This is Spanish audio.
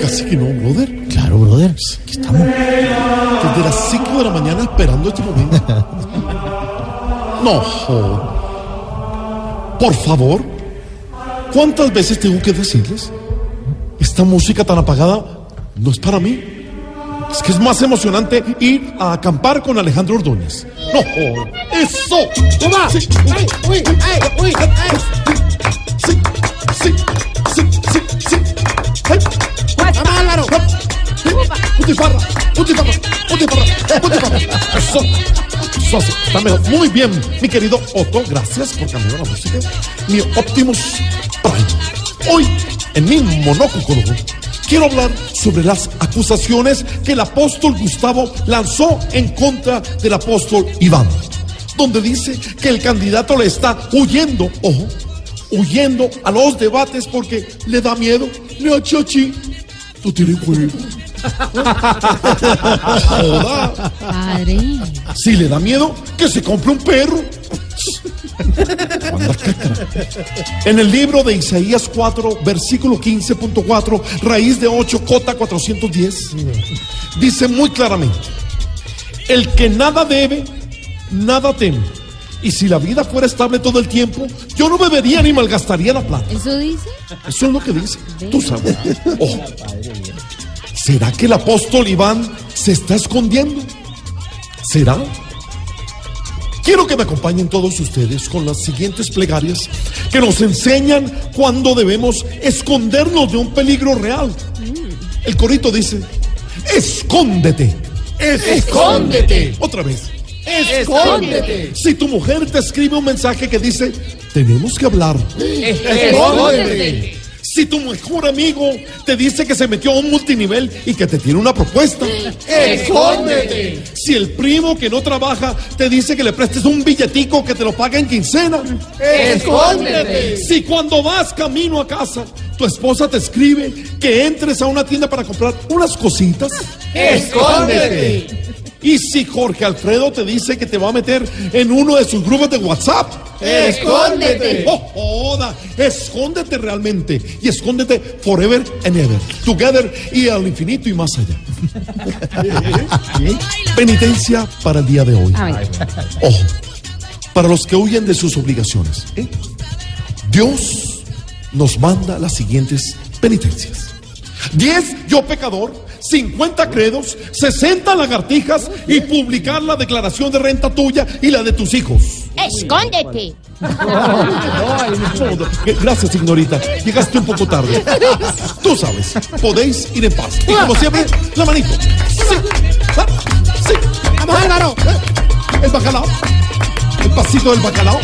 Casi que no, brother. Claro, brother. Aquí estamos. Desde las 5 de la mañana esperando este momento. No, joder. Por favor. ¿Cuántas veces tengo que decirles? Esta música tan apagada no es para mí. Es que es más emocionante ir a acampar con Alejandro Ordóñez. No. ¡Eso! ¡Toma! Sí, sí, sí. ¡Vamos, Álvaro! Putifarra, putifarra, putifarra, putifarra. Eso, eso está mejor. Muy bien, mi querido Otto, gracias por cambiar la música. Mi Optimus Prime. Hoy, en mi monóculo, quiero hablar sobre las acusaciones que el apóstol Gustavo lanzó en contra del apóstol Iván, donde dice que el candidato le está huyendo, ojo, huyendo a los debates porque le da miedo. Le achachi, tú tienes. Joda. Padre. Si le da miedo, que se compre un perro. En el libro de Isaías 4, versículo 15.4, raíz de 8, cota 410, dice muy claramente, el que nada debe, nada teme. Y si la vida fuera estable todo el tiempo, yo no bebería ni malgastaría la plata. ¿Eso dice? Eso es lo que dice. Tú sabes. Ojo. ¿Será que el apóstol Iván se está escondiendo? ¿Será? Quiero que me acompañen todos ustedes con las siguientes plegarias que nos enseñan cuándo debemos escondernos de un peligro real. El corito dice, escóndete. Escóndete. Otra vez. Escóndete. Si tu mujer te escribe un mensaje que dice, tenemos que hablar. Escóndete. Si tu mejor amigo te dice que se metió a un multinivel y que te tiene una propuesta. Escóndete. Si el primo que no trabaja te dice que le prestes un billetico que te lo paga en quincena. Escóndete. Si cuando vas camino a casa, tu esposa te escribe que entres a una tienda para comprar unas cositas. Escóndete. Y si Jorge Alfredo te dice que te va a meter en uno de sus grupos de WhatsApp. Escóndete. ¡Oh, joda! Escóndete realmente. Y escóndete forever and ever. Together y al infinito y más allá. Penitencia para el día de hoy. Ojo. Para los que huyen de sus obligaciones. ¿eh? Dios nos manda las siguientes penitencias. 10 yo pecador, 50 credos, 60 lagartijas y publicar la declaración de renta tuya y la de tus hijos. Escóndete. Gracias, señorita. Llegaste un poco tarde. Tú sabes, podéis ir en paz. Y como siempre, la manito. Sí. Ah, sí. ¡Vamos, Álvaro! El bacalao. El pasito del bacalao.